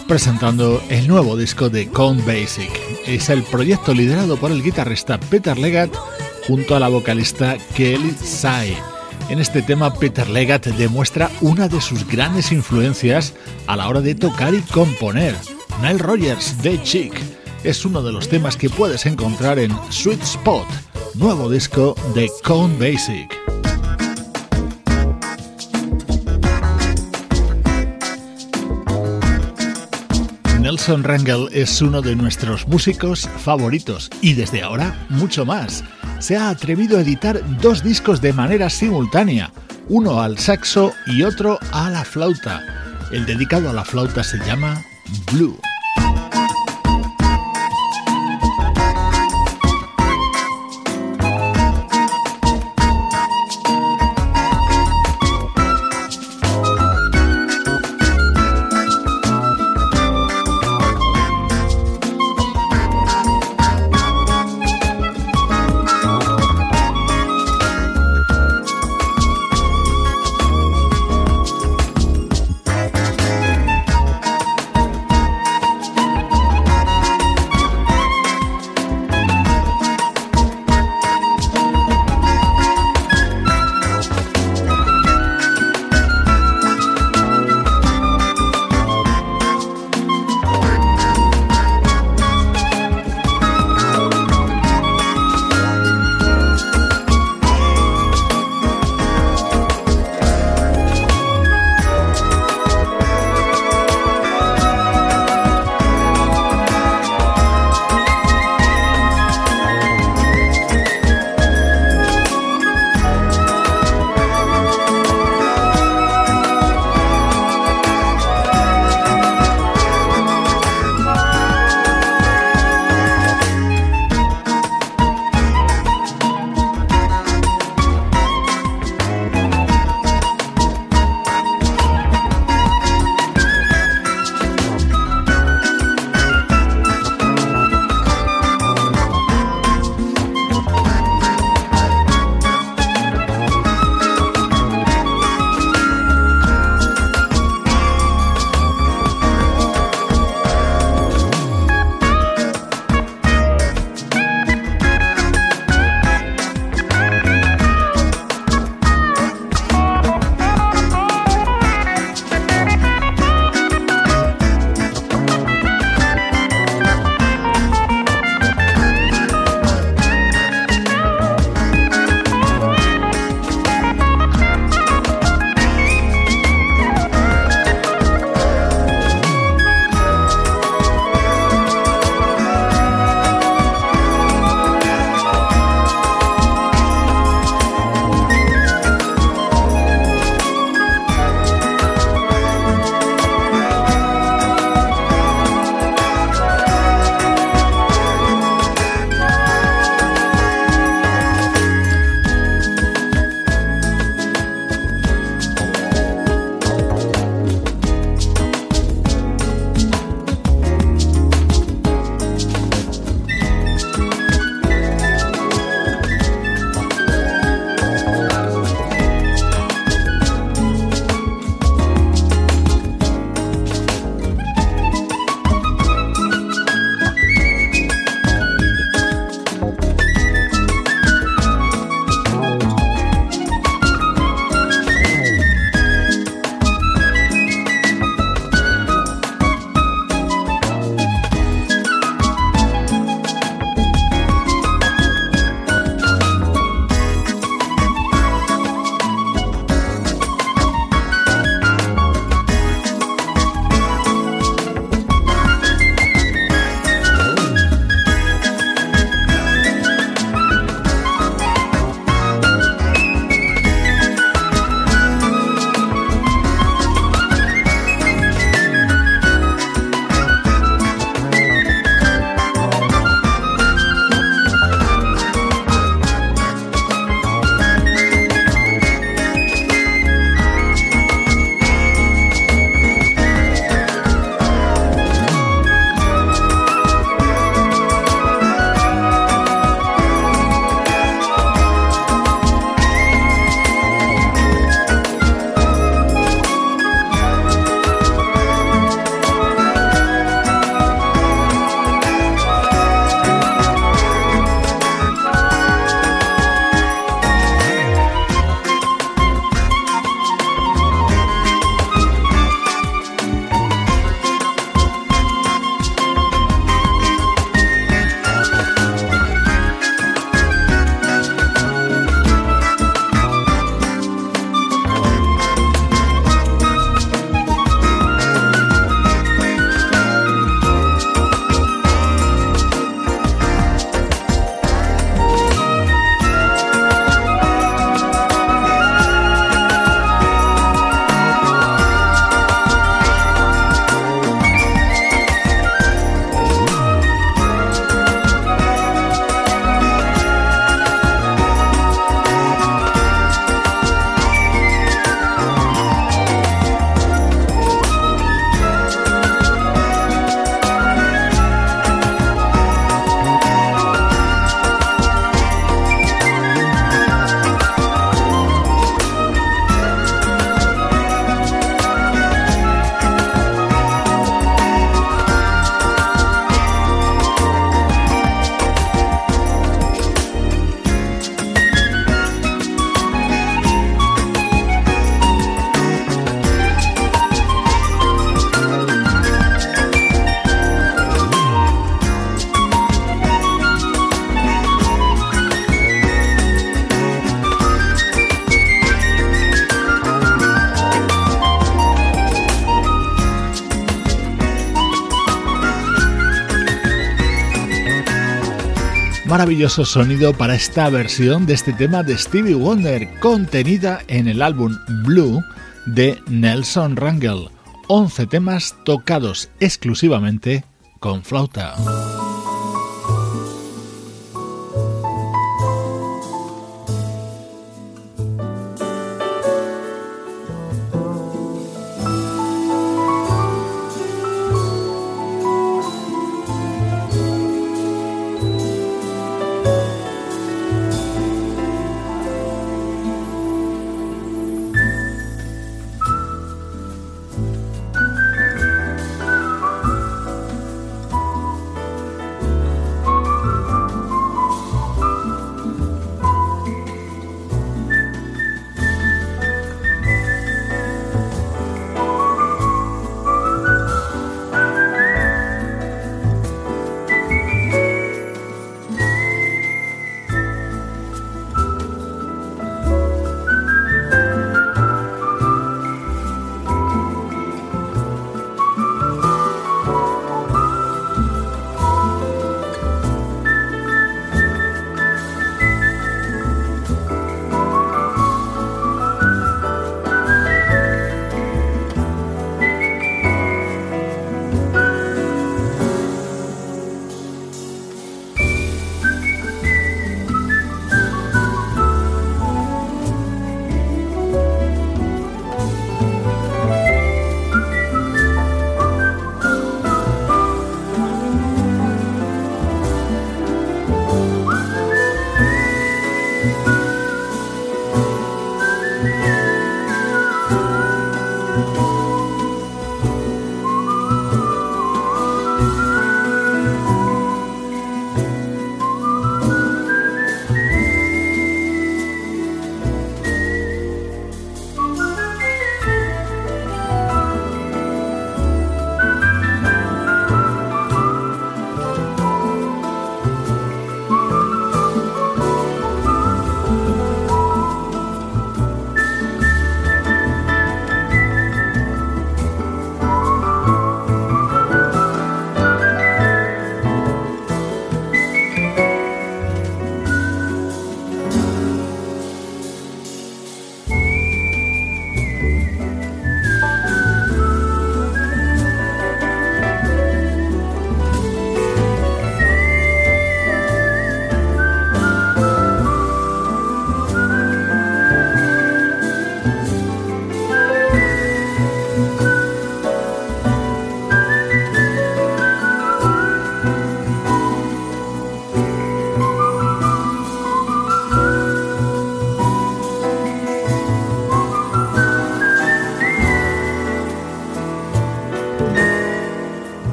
presentando el nuevo disco de Count Basic. Es el proyecto liderado por el guitarrista Peter Legat junto a la vocalista Kelly Sai. En este tema Peter Legat demuestra una de sus grandes influencias a la hora de tocar y componer. Nile Rogers de Chick es uno de los temas que puedes encontrar en Sweet Spot, nuevo disco de Count Basic. Nelson Rangel es uno de nuestros músicos favoritos y desde ahora mucho más. Se ha atrevido a editar dos discos de manera simultánea, uno al saxo y otro a la flauta. El dedicado a la flauta se llama Blue. Maravilloso sonido para esta versión de este tema de Stevie Wonder, contenida en el álbum Blue de Nelson Rangel. 11 temas tocados exclusivamente con flauta.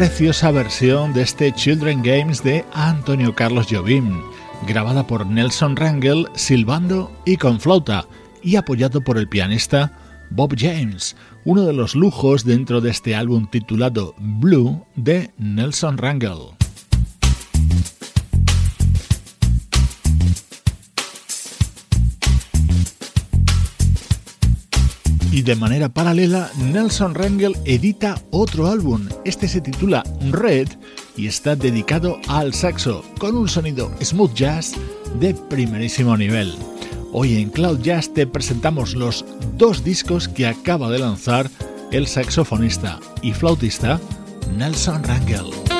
Preciosa versión de este Children Games de Antonio Carlos Jobim, grabada por Nelson Rangel silbando y con flauta, y apoyado por el pianista Bob James, uno de los lujos dentro de este álbum titulado Blue de Nelson Rangel. Y de manera paralela, Nelson Rangel edita otro álbum. Este se titula Red y está dedicado al saxo, con un sonido smooth jazz de primerísimo nivel. Hoy en Cloud Jazz te presentamos los dos discos que acaba de lanzar el saxofonista y flautista Nelson Rangel.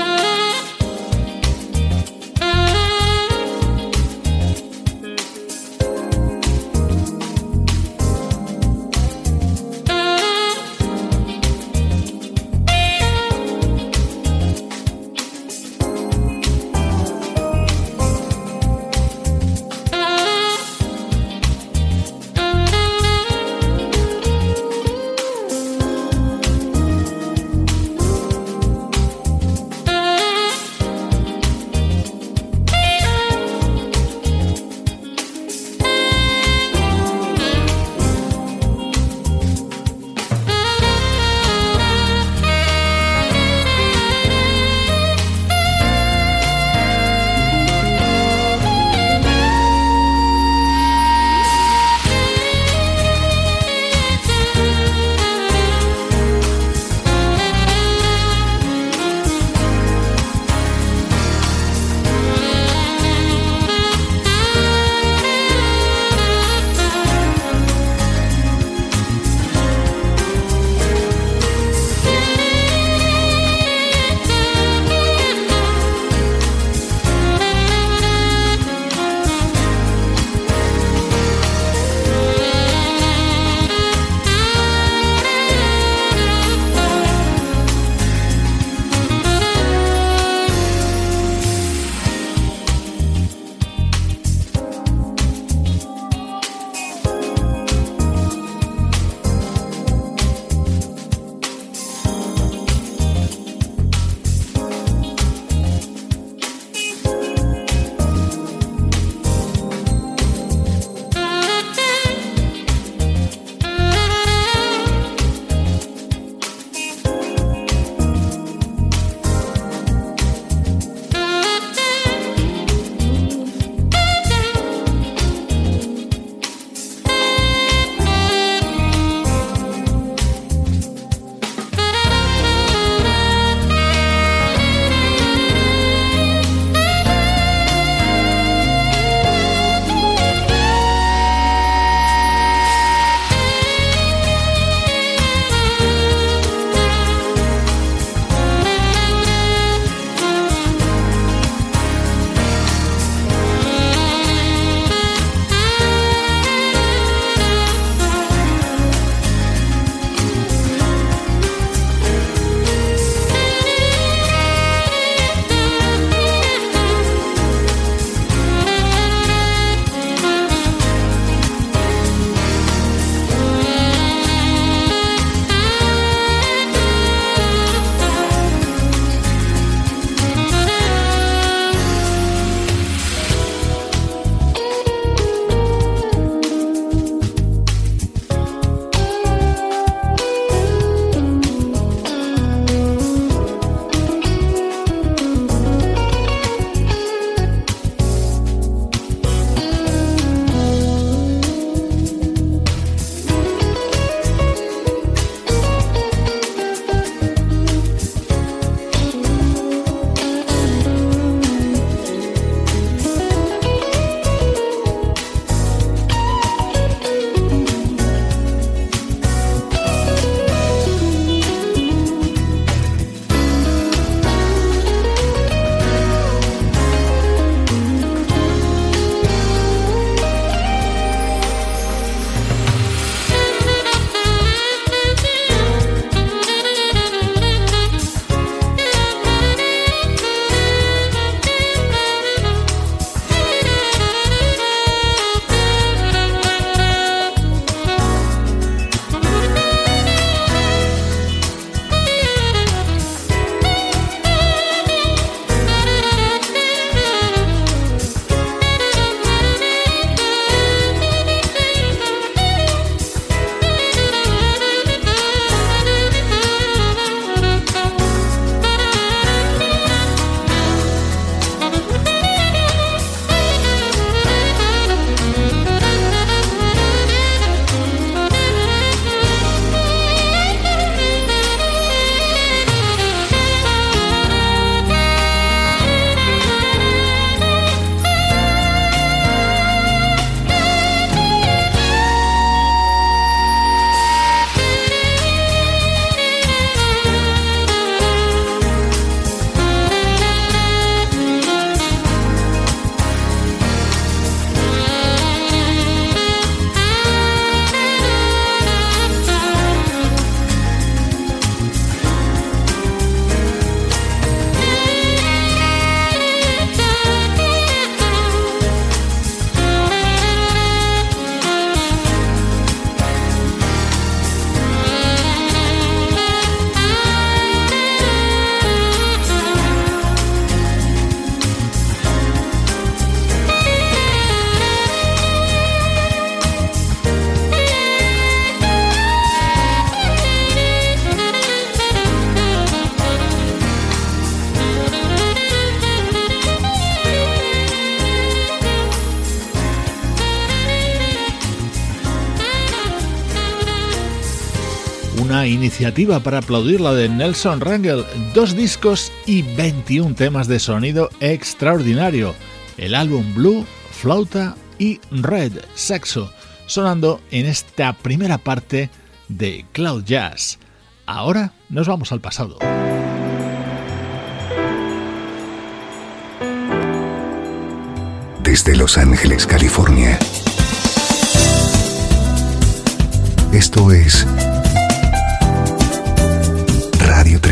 Para aplaudir la de Nelson Rangel, dos discos y 21 temas de sonido extraordinario. El álbum Blue, Flauta y Red, Sexo, sonando en esta primera parte de Cloud Jazz. Ahora nos vamos al pasado. Desde Los Ángeles, California. Esto es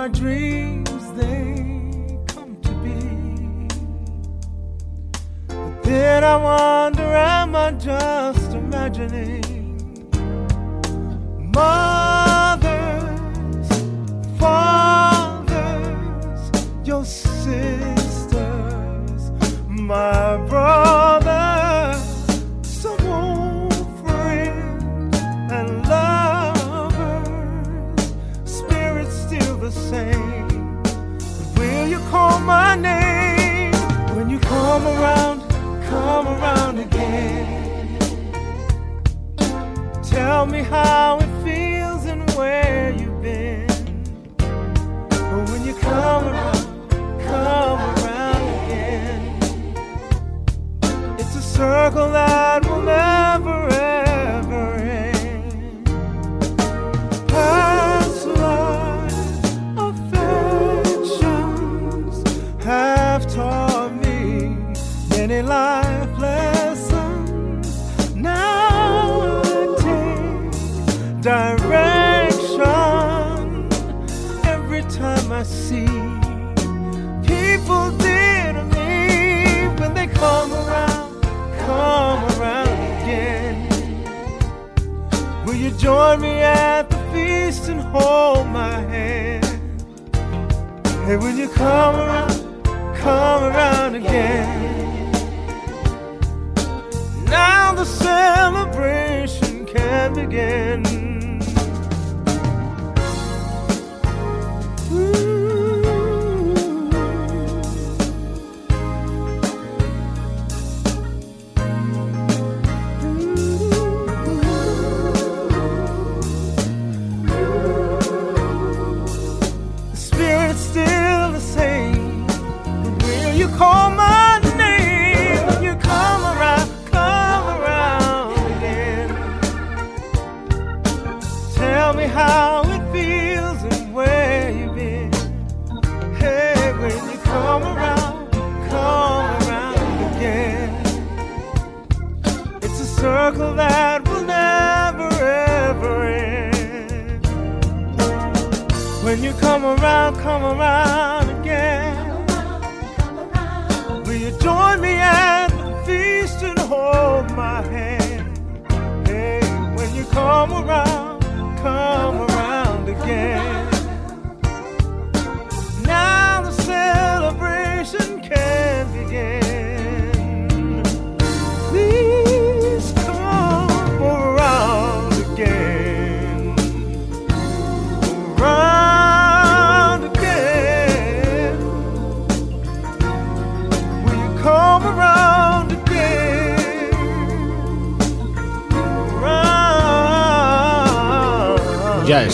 my dream. And when you come around, come around again. Now the celebration can begin.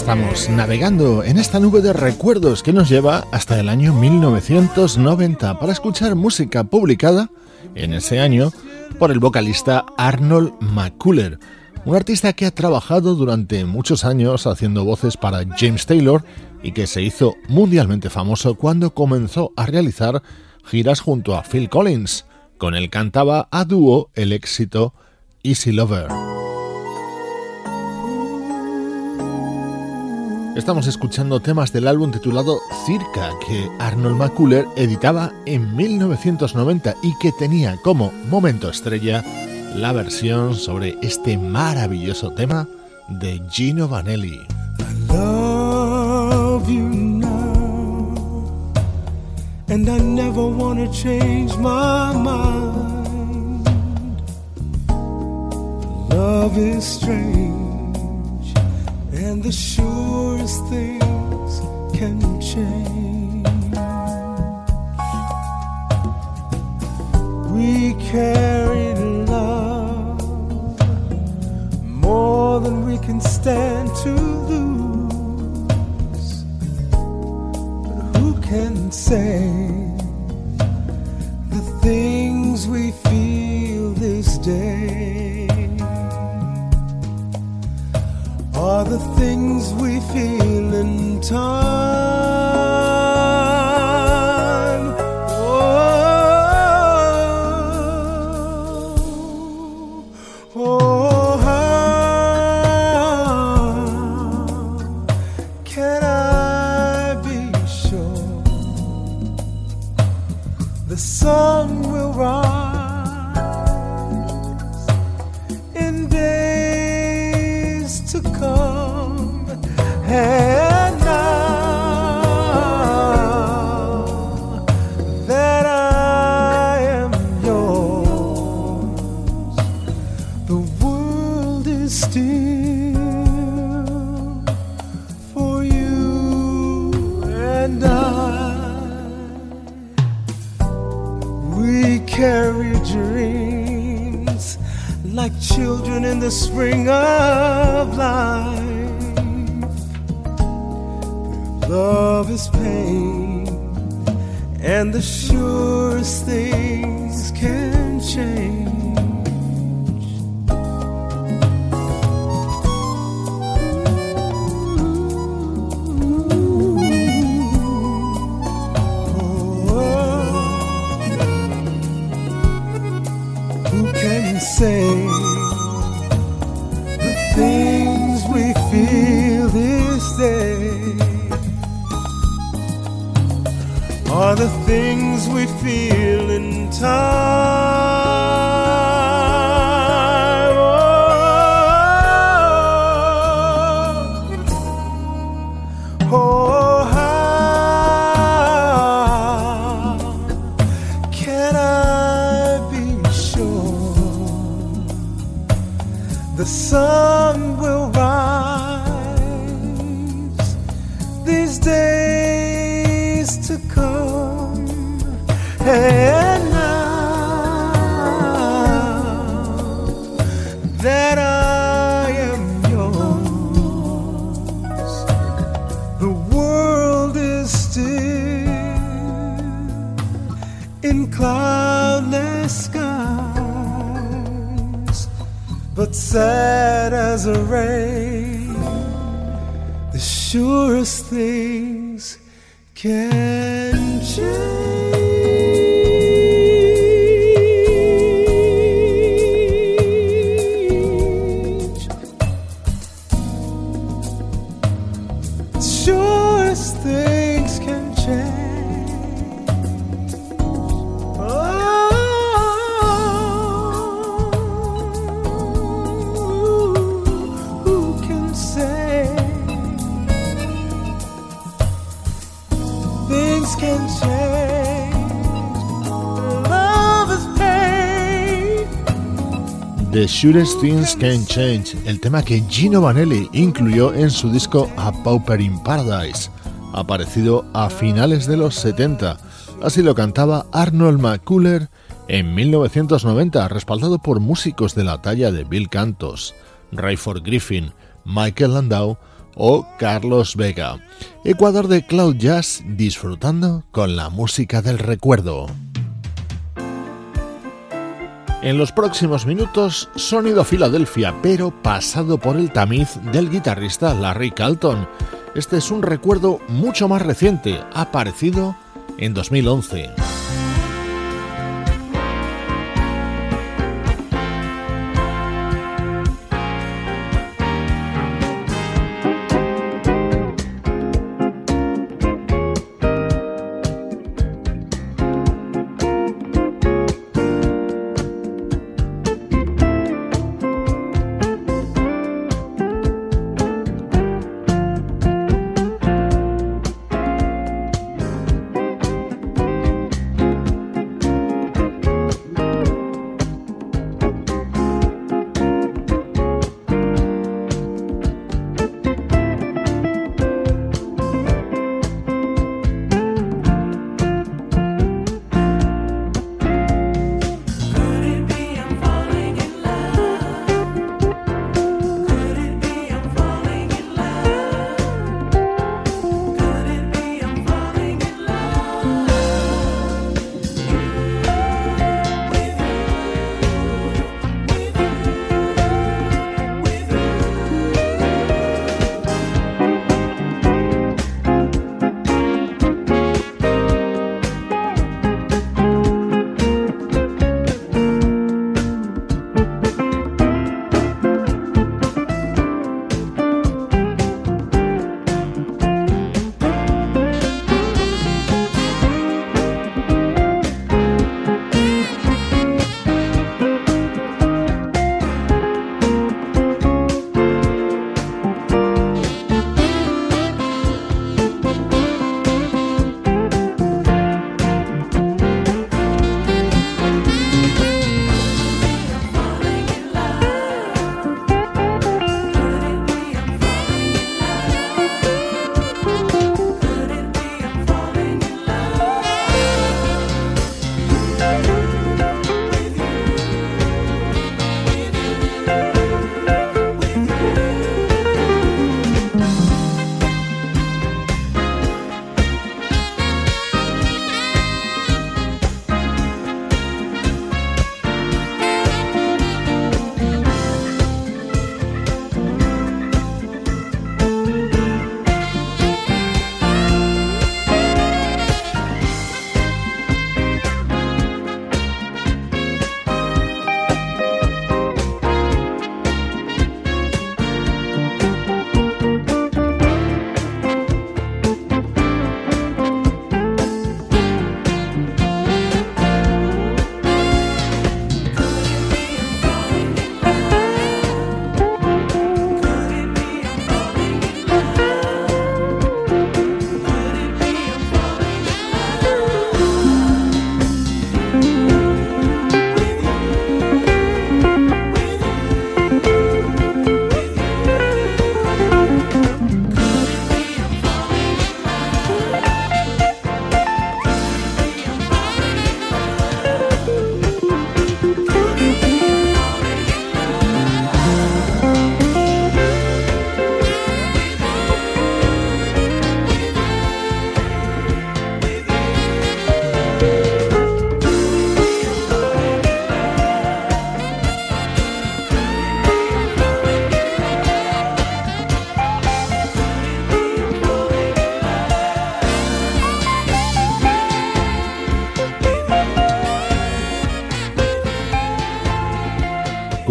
Estamos navegando en esta nube de recuerdos que nos lleva hasta el año 1990 para escuchar música publicada en ese año por el vocalista Arnold McCuller, un artista que ha trabajado durante muchos años haciendo voces para James Taylor y que se hizo mundialmente famoso cuando comenzó a realizar giras junto a Phil Collins. Con él cantaba a dúo el éxito Easy Lover. Estamos escuchando temas del álbum titulado Circa que Arnold McCuller editaba en 1990 y que tenía como momento estrella la versión sobre este maravilloso tema de Gino Vanelli. And I never change my mind. Love is strange, and the surest things can change. We carried love more than we can stand to lose. But who can say the things we feel this day are the things we feel in time? Skies, but sad as a rain. The surest things can change. Surest Things Can Change, el tema que Gino Vanelli incluyó en su disco A Pauper in Paradise, aparecido a finales de los 70. Así lo cantaba Arnold McCuller en 1990, respaldado por músicos de la talla de Bill Cantos, Rayford Griffin, Michael Landau o Carlos Vega. Ecuador de Cloud Jazz disfrutando con la música del recuerdo. En los próximos minutos, sonido Filadelfia, pero pasado por el tamiz del guitarrista Larry Carlton. Este es un recuerdo mucho más reciente, aparecido en 2011.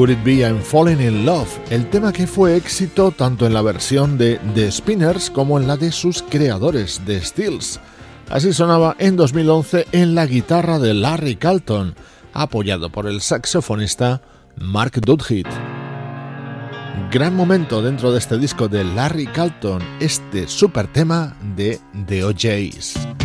Could It Be I'm Falling in Love, el tema que fue éxito tanto en la versión de The Spinners como en la de sus creadores, The Stills. Así sonaba en 2011 en la guitarra de Larry Carlton, apoyado por el saxofonista Mark Dudhit. Gran momento dentro de este disco de Larry Carlton, este super tema de The OJs.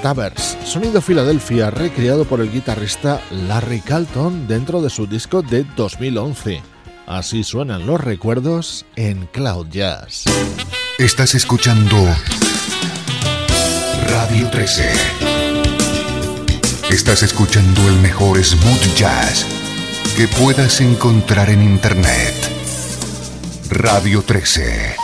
Backstabbers, sonido Filadelfia recreado por el guitarrista Larry Carlton dentro de su disco de 2011. Así suenan los recuerdos en Cloud Jazz. Estás escuchando Radio 13. Estás escuchando el mejor smooth jazz que puedas encontrar en Internet. Radio 13.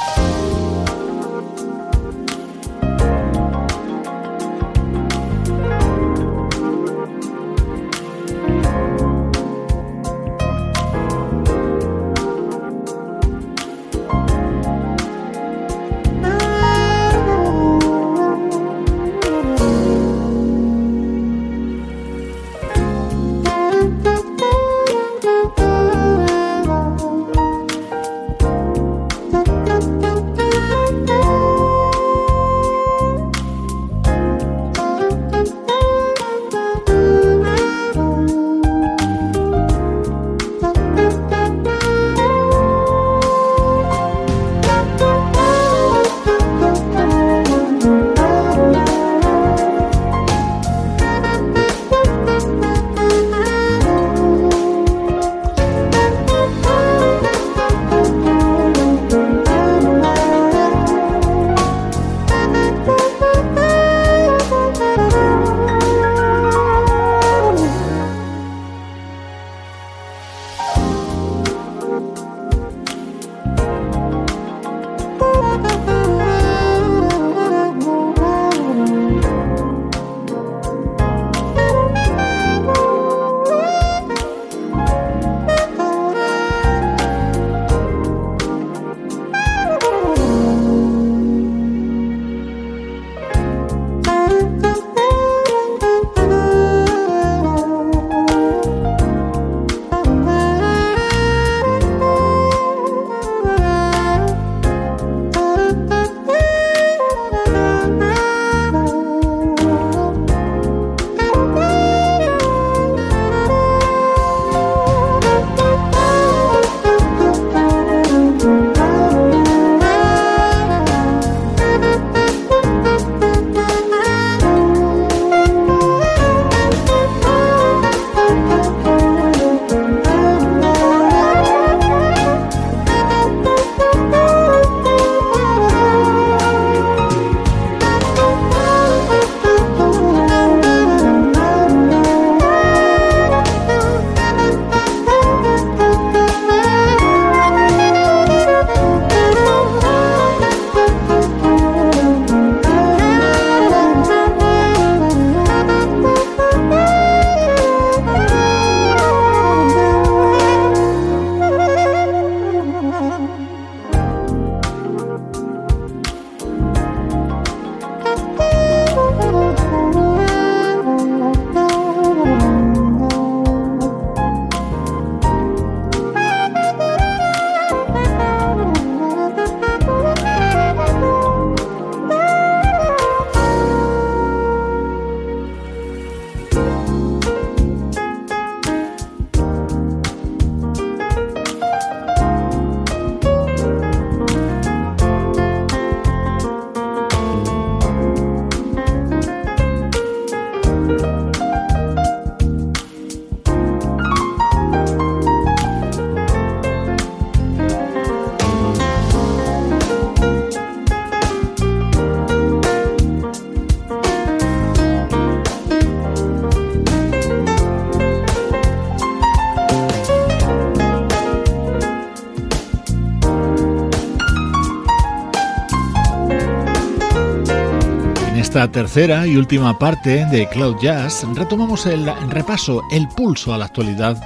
Esta tercera y última parte de Cloud Jazz retomamos el repaso, el pulso a la actualidad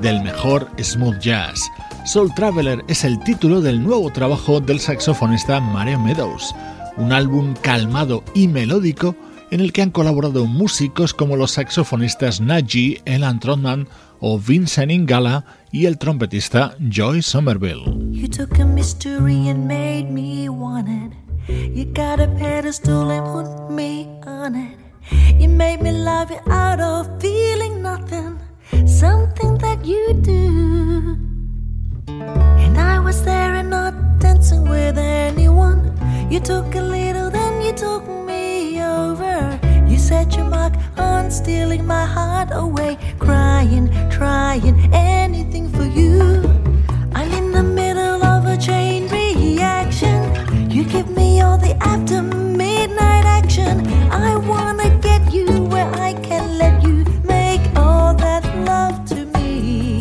del mejor smooth jazz. Soul Traveler es el título del nuevo trabajo del saxofonista Mario Meadows, un álbum calmado y melódico en el que han colaborado músicos como los saxofonistas Najee, Elan Trotman o Vincent Ingala y el trompetista Joy Somerville. Got a pedestal and put me on it. You made me love you out of feeling nothing, something that you do. And I was there and not dancing with anyone. You took a little, then you took me over. You set your mark on stealing my heart away, crying, trying anything for you. The after midnight action. I wanna get you where I can let you make all that love to me.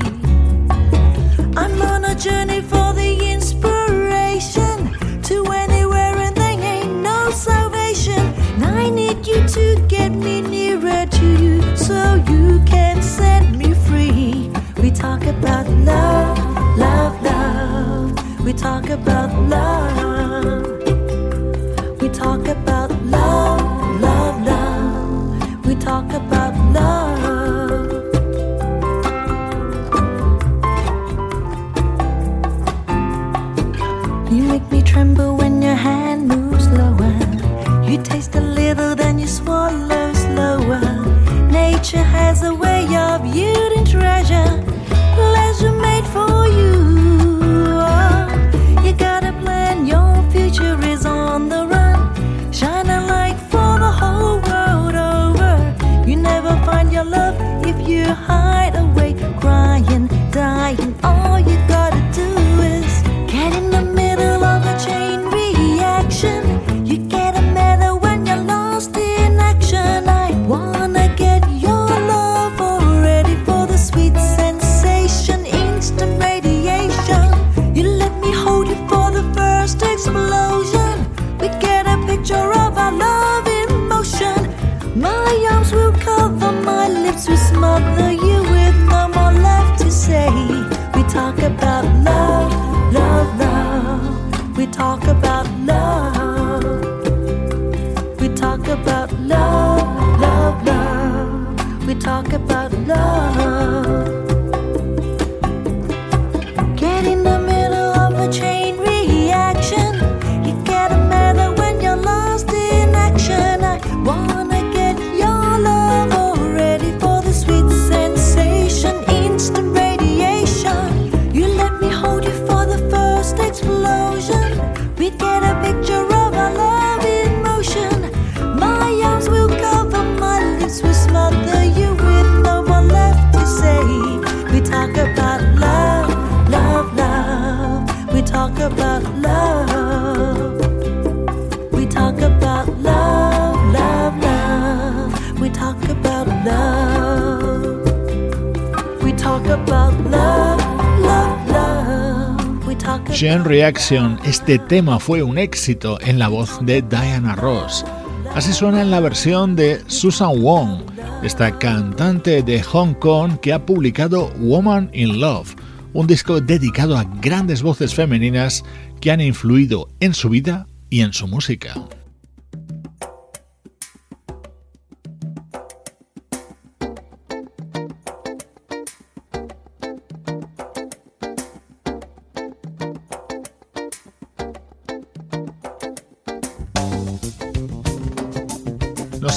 I'm on a journey for the inspiration to anywhere and there ain't no salvation. I need you to get me nearer to you so you can set me free. We talk about love, love, love. We talk about love talk about love. You make me tremble when your hand moves lower. You taste a little, then you swallow slower. Nature has a way of yielding treasure, Chain Reaction, este tema fue un éxito en la voz de Diana Ross. Así suena en la versión de Susan Wong, esta cantante de Hong Kong que ha publicado Woman in Love, un disco dedicado a grandes voces femeninas que han influido en su vida y en su música.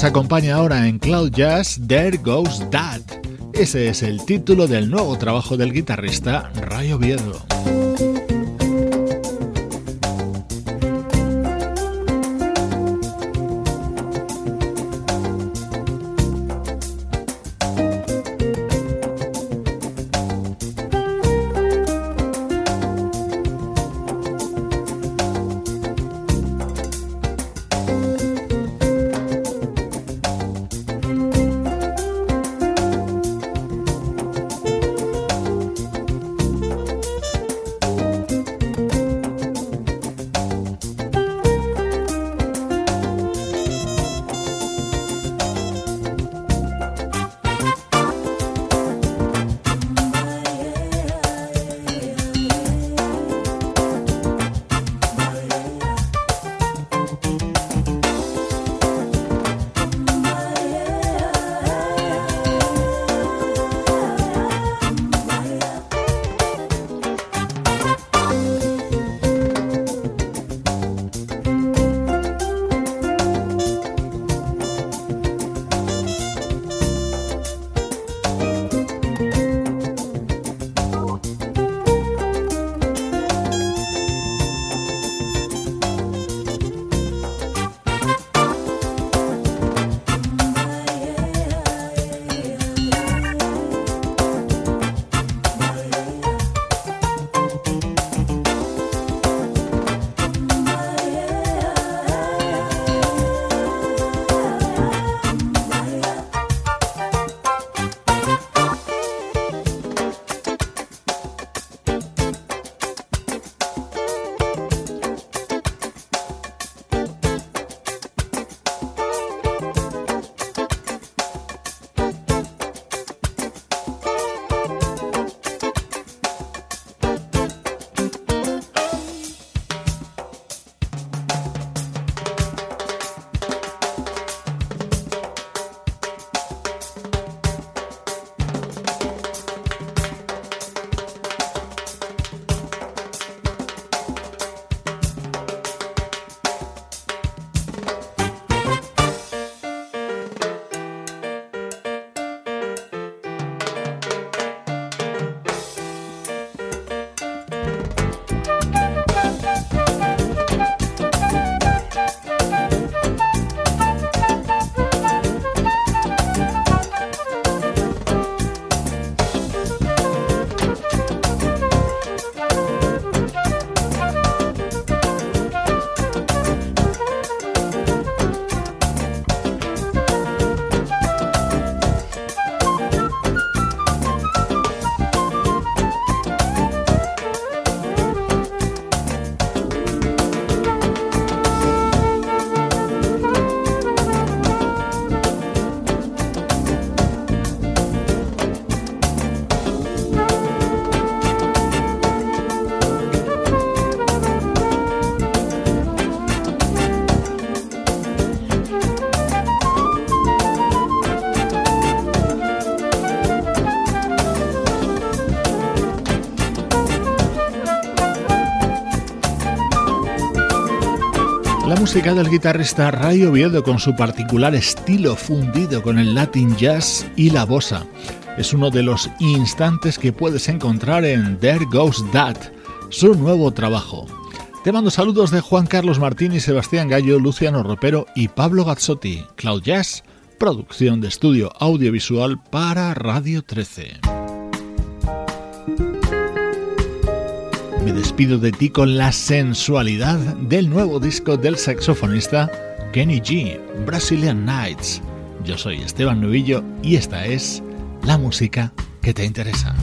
Acompaña ahora en Cloud Jazz There Goes That. Ese es el título del nuevo trabajo del guitarrista Rayo Viedo. Música del guitarrista Ray Oviedo con su particular estilo fundido con el Latin jazz y la bossa. Es uno de los instantes que puedes encontrar en There Goes That, su nuevo trabajo. Te mando saludos de Juan Carlos Martín y Sebastián Gallo, Luciano Ropero y Pablo Gazzotti. Cloud Jazz, producción de estudio audiovisual para Radio 13. Me despido de ti con la sensualidad del nuevo disco del saxofonista Kenny G, Brazilian Nights. Yo soy Esteban Nubillo y esta es la música que te interesa.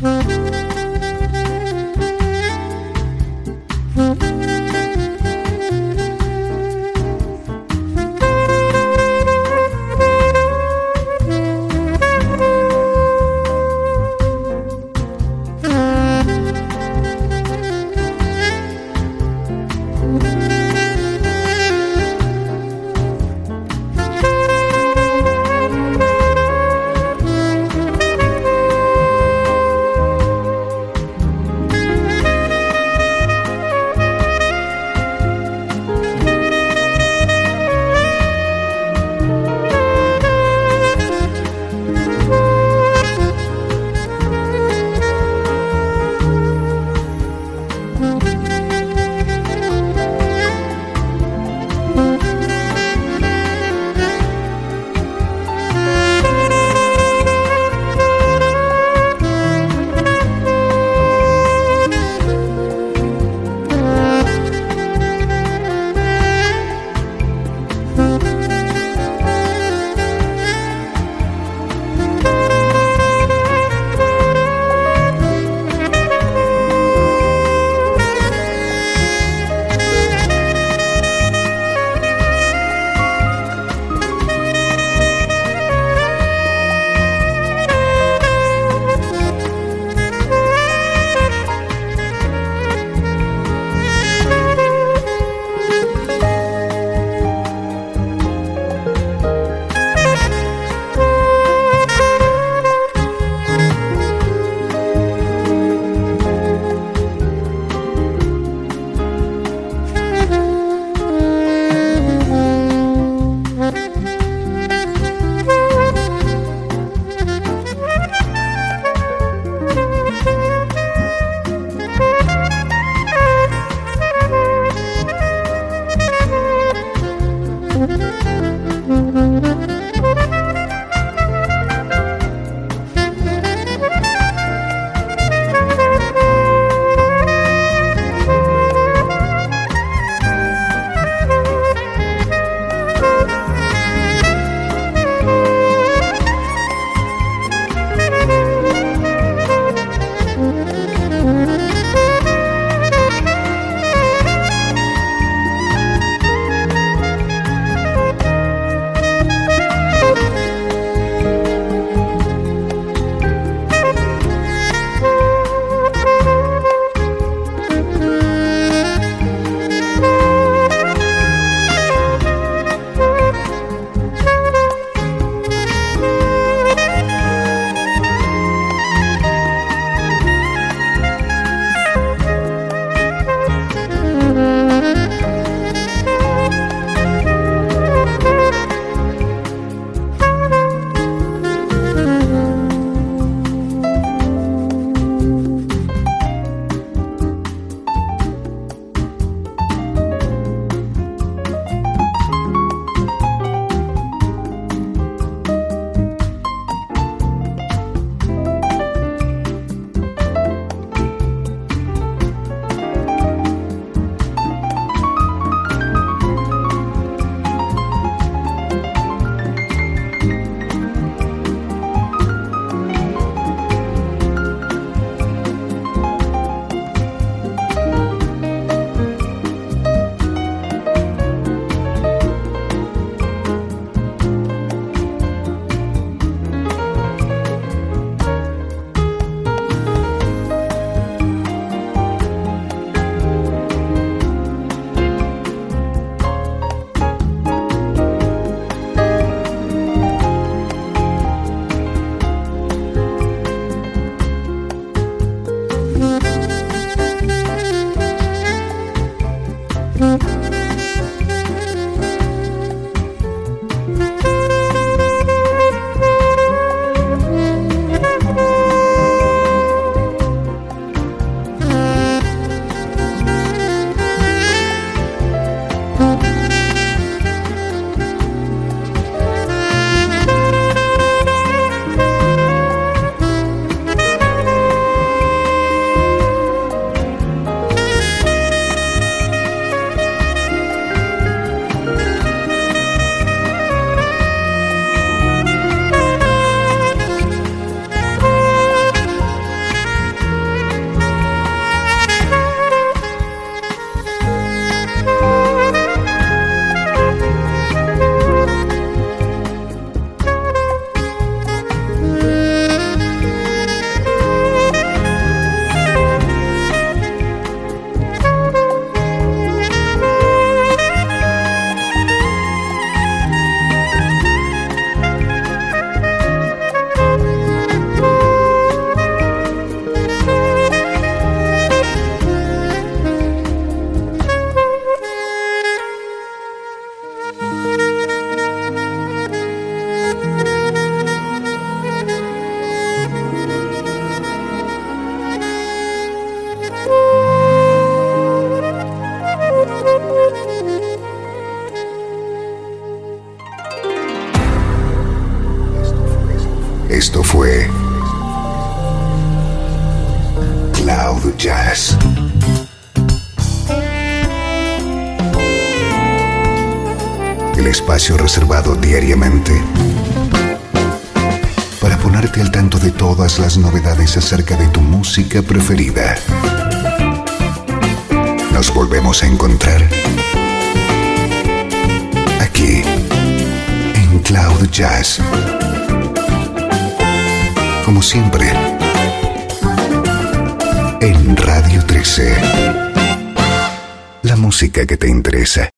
Que te interesa.